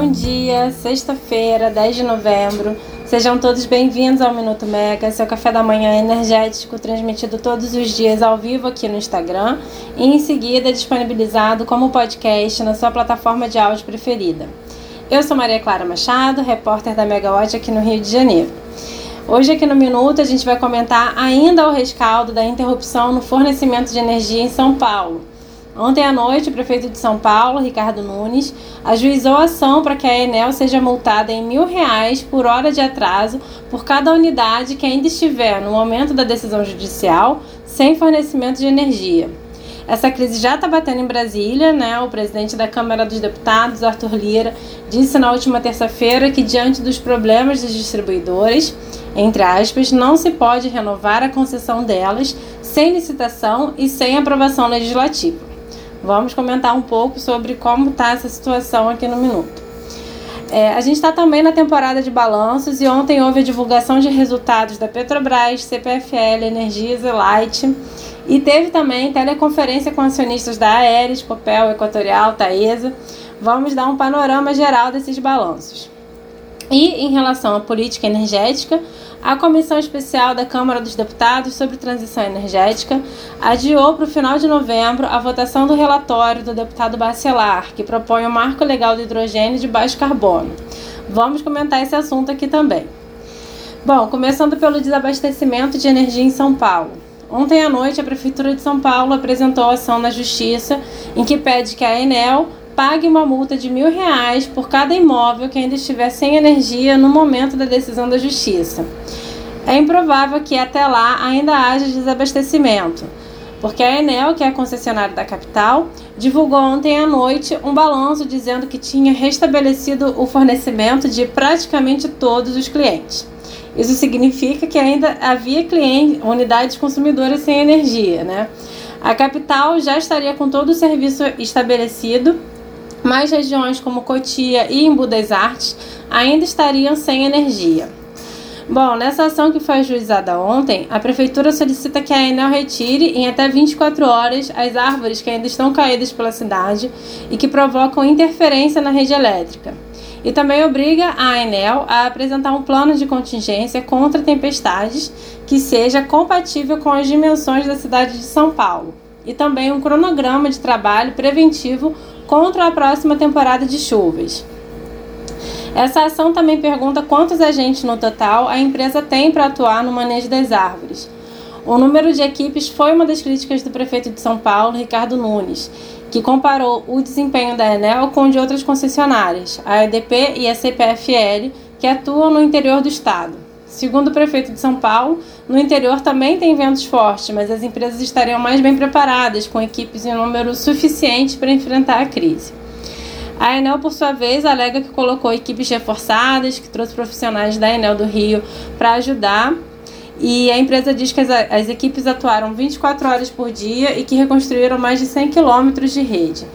bom dia, sexta-feira, 10 de novembro. Sejam todos bem-vindos ao Minuto Mega, seu café da manhã energético, transmitido todos os dias ao vivo aqui no Instagram e em seguida disponibilizado como podcast na sua plataforma de áudio preferida. Eu sou Maria Clara Machado, repórter da Megawatt aqui no Rio de Janeiro. Hoje aqui no Minuto a gente vai comentar ainda o rescaldo da interrupção no fornecimento de energia em São Paulo. Ontem à noite, o prefeito de São Paulo, Ricardo Nunes, ajuizou a ação para que a Enel seja multada em mil reais por hora de atraso por cada unidade que ainda estiver, no momento da decisão judicial, sem fornecimento de energia. Essa crise já está batendo em Brasília, né? O presidente da Câmara dos Deputados, Arthur Lira, disse na última terça-feira que, diante dos problemas dos distribuidores, entre aspas, não se pode renovar a concessão delas sem licitação e sem aprovação legislativa. Vamos comentar um pouco sobre como está essa situação aqui no Minuto. É, a gente está também na temporada de balanços e ontem houve a divulgação de resultados da Petrobras, CPFL, Energisa, Light e teve também teleconferência com acionistas da Aeres, Copel, Equatorial, Taesa. Vamos dar um panorama geral desses balanços. E em relação à política energética, a Comissão Especial da Câmara dos Deputados sobre Transição Energética adiou para o final de novembro a votação do relatório do deputado Bacelar, que propõe o marco legal do hidrogênio de baixo carbono. Vamos comentar esse assunto aqui também. Bom, começando pelo desabastecimento de energia em São Paulo. Ontem à noite, a Prefeitura de São Paulo apresentou ação na Justiça em que pede que a Enel pague uma multa de mil reais por cada imóvel que ainda estiver sem energia no momento da decisão da Justiça. É improvável que até lá ainda haja desabastecimento, porque a Enel, que é a concessionária da capital, divulgou ontem à noite um balanço dizendo que tinha restabelecido o fornecimento de praticamente todos os clientes. Isso significa que ainda havia unidades consumidoras sem energia, né? A capital já estaria com todo o serviço estabelecido mas regiões como Cotia e Embu das Artes ainda estariam sem energia. Bom, nessa ação que foi ajuizada ontem, a Prefeitura solicita que a Enel retire em até 24 horas as árvores que ainda estão caídas pela cidade e que provocam interferência na rede elétrica. E também obriga a Enel a apresentar um plano de contingência contra tempestades que seja compatível com as dimensões da cidade de São Paulo. E também um cronograma de trabalho preventivo contra a próxima temporada de chuvas. Essa ação também pergunta quantos agentes no total a empresa tem para atuar no manejo das árvores. O número de equipes foi uma das críticas do prefeito de São Paulo, Ricardo Nunes, que comparou o desempenho da Enel com o de outras concessionárias, a EDP e a CPFL, que atuam no interior do estado. Segundo o prefeito de São Paulo, no interior também tem ventos fortes, mas as empresas estariam mais bem preparadas, com equipes em número suficiente para enfrentar a crise. A Enel, por sua vez, alega que colocou equipes reforçadas, que trouxe profissionais da Enel do Rio para ajudar. E a empresa diz que as, as equipes atuaram 24 horas por dia e que reconstruíram mais de 100 quilômetros de rede.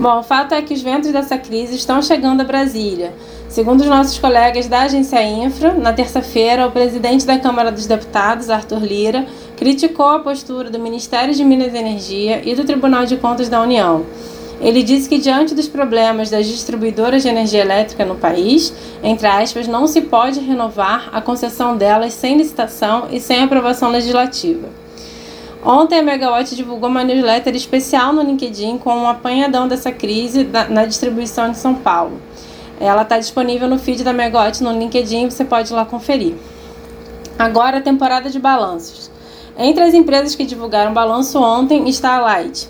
Bom, o fato é que os ventos dessa crise estão chegando a Brasília. Segundo os nossos colegas da agência Infra, na terça-feira, o presidente da Câmara dos Deputados, Arthur Lira, criticou a postura do Ministério de Minas e Energia e do Tribunal de Contas da União. Ele disse que, diante dos problemas das distribuidoras de energia elétrica no país, entre aspas, não se pode renovar a concessão delas sem licitação e sem aprovação legislativa. Ontem a Megawatt divulgou uma newsletter especial no LinkedIn com um apanhadão dessa crise na distribuição de São Paulo. Ela está disponível no feed da Megote no LinkedIn, você pode ir lá conferir. Agora, a temporada de balanços. Entre as empresas que divulgaram balanço ontem está a Light.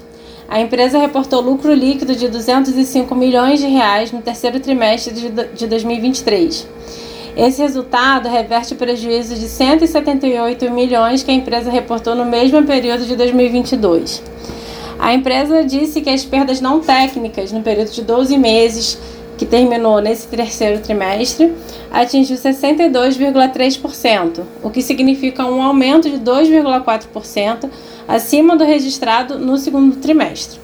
A empresa reportou lucro líquido de 205 milhões de reais no terceiro trimestre de 2023. Esse resultado reverte o prejuízo de 178 milhões que a empresa reportou no mesmo período de 2022. A empresa disse que as perdas não técnicas no período de 12 meses que terminou nesse terceiro trimestre, atingiu 62,3%, o que significa um aumento de 2,4% acima do registrado no segundo trimestre.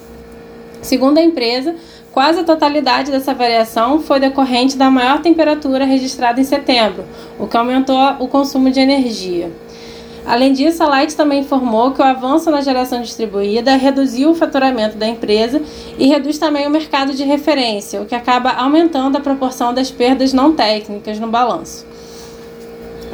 Segundo a empresa, quase a totalidade dessa variação foi decorrente da maior temperatura registrada em setembro, o que aumentou o consumo de energia. Além disso, a Light também informou que o avanço na geração distribuída reduziu o faturamento da empresa e reduz também o mercado de referência, o que acaba aumentando a proporção das perdas não técnicas no balanço.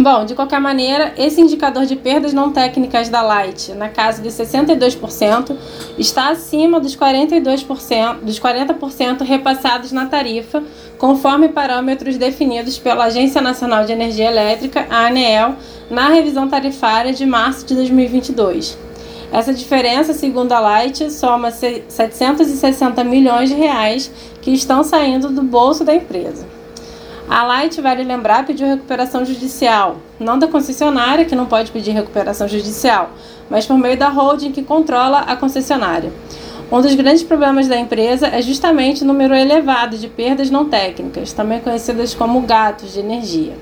Bom, de qualquer maneira, esse indicador de perdas não técnicas da Light, na casa de 62%, está acima dos 42%, dos 40% repassados na tarifa, conforme parâmetros definidos pela Agência Nacional de Energia Elétrica, a ANEEL, na revisão tarifária de março de 2022. Essa diferença, segundo a Light, soma 760 milhões de reais que estão saindo do bolso da empresa. A Light, vale lembrar, pediu recuperação judicial, não da concessionária, que não pode pedir recuperação judicial, mas por meio da holding que controla a concessionária. Um dos grandes problemas da empresa é justamente o número elevado de perdas não técnicas, também conhecidas como gatos de energia.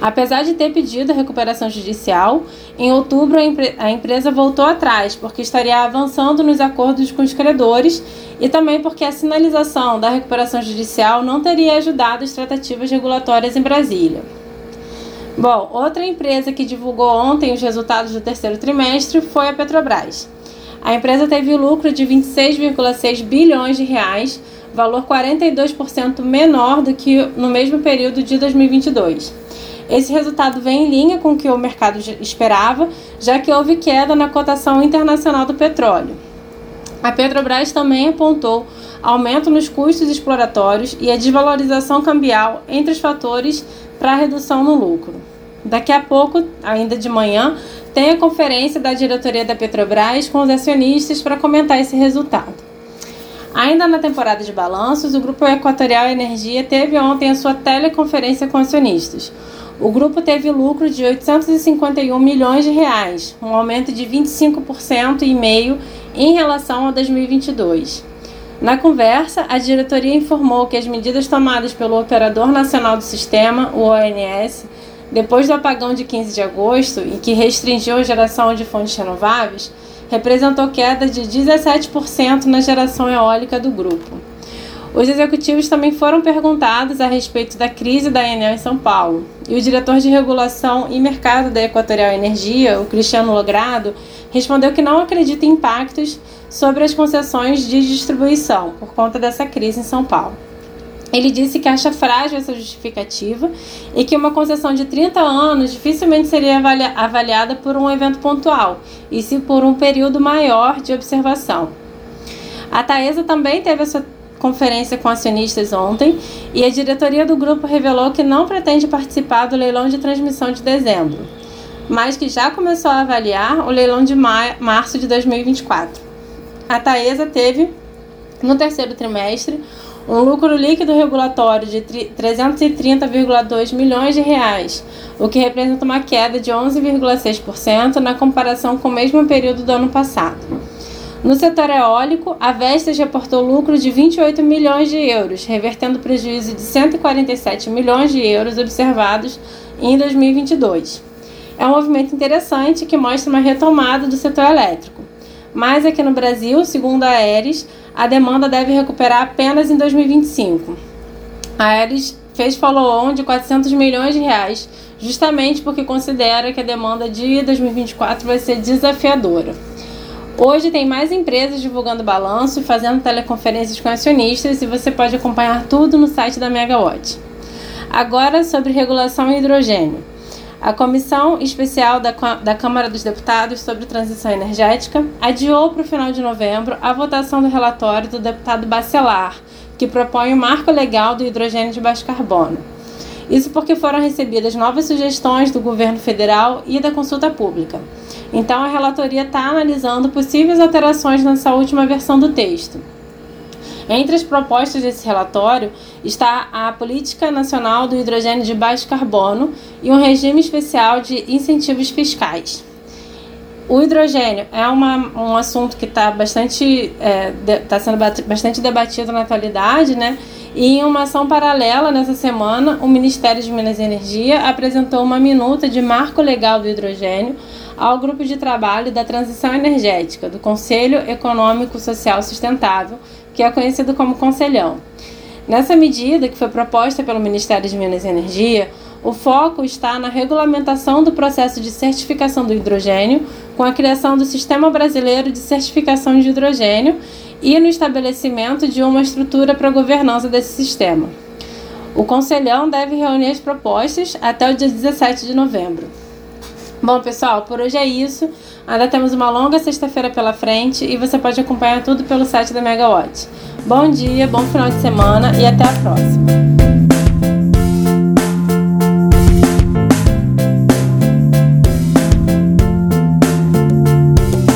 Apesar de ter pedido a recuperação judicial, em outubro a, empre a, empresa voltou atrás, porque estaria avançando nos acordos com os credores e também porque a sinalização da recuperação judicial não teria ajudado as tratativas regulatórias em Brasília. Bom, outra empresa que divulgou ontem os resultados do terceiro trimestre foi a Petrobras. A empresa teve lucro de 26,6 bilhões de reais, valor 42% menor do que no mesmo período de 2022. Esse resultado vem em linha com o que o mercado esperava, já que houve queda na cotação internacional do petróleo. A Petrobras também apontou aumento nos custos exploratórios e a desvalorização cambial entre os fatores para a redução no lucro. Daqui a pouco, ainda de manhã, tem a conferência da diretoria da Petrobras com os acionistas para comentar esse resultado. Ainda na temporada de balanços, o Grupo Equatorial Energia teve ontem a sua teleconferência com acionistas. O grupo teve lucro de 851 milhões de reais, um aumento de 25% e meio em relação a 2022. Na conversa, a diretoria informou que as medidas tomadas pelo Operador Nacional do Sistema, o ONS, depois do apagão de 15 de agosto e que restringiu a geração de fontes renováveis, representou queda de 17% na geração eólica do grupo. Os executivos também foram perguntados a respeito da crise da Enel em São Paulo. E o diretor de regulação e mercado da Equatorial Energia, o Cristiano Logrado, respondeu que não acredita em impactos sobre as concessões de distribuição por conta dessa crise em São Paulo. Ele disse que acha frágil essa justificativa e que uma concessão de 30 anos dificilmente seria avaliada por um evento pontual, e sim por um período maior de observação. A Taesa também teve a sua conferência com acionistas ontem e a diretoria do grupo revelou que não pretende participar do leilão de transmissão de dezembro, mas que já começou a avaliar o leilão de março de 2024. A Taesa teve, no terceiro trimestre, um lucro líquido regulatório de 330,2 milhões de reais, o que representa uma queda de 11,6% na comparação com o mesmo período do ano passado. No setor eólico, a Vestas reportou lucro de 28 milhões de euros, revertendo prejuízo de 147 milhões de euros observados em 2022. É um movimento interessante que mostra uma retomada do setor elétrico. Mas aqui no Brasil, segundo a Aeres, a demanda deve recuperar apenas em 2025. A Aeres fez follow-on de 400 milhões de reais, justamente porque considera que a demanda de 2024 vai ser desafiadora. Hoje tem mais empresas divulgando balanço e fazendo teleconferências com acionistas e você pode acompanhar tudo no site da Megawatt. Agora sobre regulação e hidrogênio. A Comissão Especial da, da Câmara dos Deputados sobre Transição Energética adiou para o final de novembro a votação do relatório do deputado Bacelar, que propõe o marco legal do hidrogênio de baixo carbono. Isso porque foram recebidas novas sugestões do governo federal e da consulta pública. Então, a relatoria está analisando possíveis alterações nessa última versão do texto. Entre as propostas desse relatório está a Política Nacional do Hidrogênio de Baixo Carbono e um regime especial de incentivos fiscais. O hidrogênio é uma, um assunto que está bastante é, tá sendo bastante debatido na atualidade, né? E em uma ação paralela nessa semana, o Ministério de Minas e Energia apresentou uma minuta de marco legal do hidrogênio ao grupo de trabalho da transição energética do Conselho Econômico Social Sustentável, que é conhecido como Conselhão. Nessa medida, que foi proposta pelo Ministério de Minas e Energia, O foco está na regulamentação do processo de certificação do hidrogênio, com a criação do Sistema Brasileiro de Certificação de Hidrogênio e no estabelecimento de uma estrutura para a governança desse sistema. O Conselhão deve reunir as propostas até o dia 17 de novembro. Bom, pessoal, por hoje é isso. Ainda temos uma longa sexta-feira pela frente e você pode acompanhar tudo pelo site da Megawatt. Bom dia, bom final de semana e até a próxima.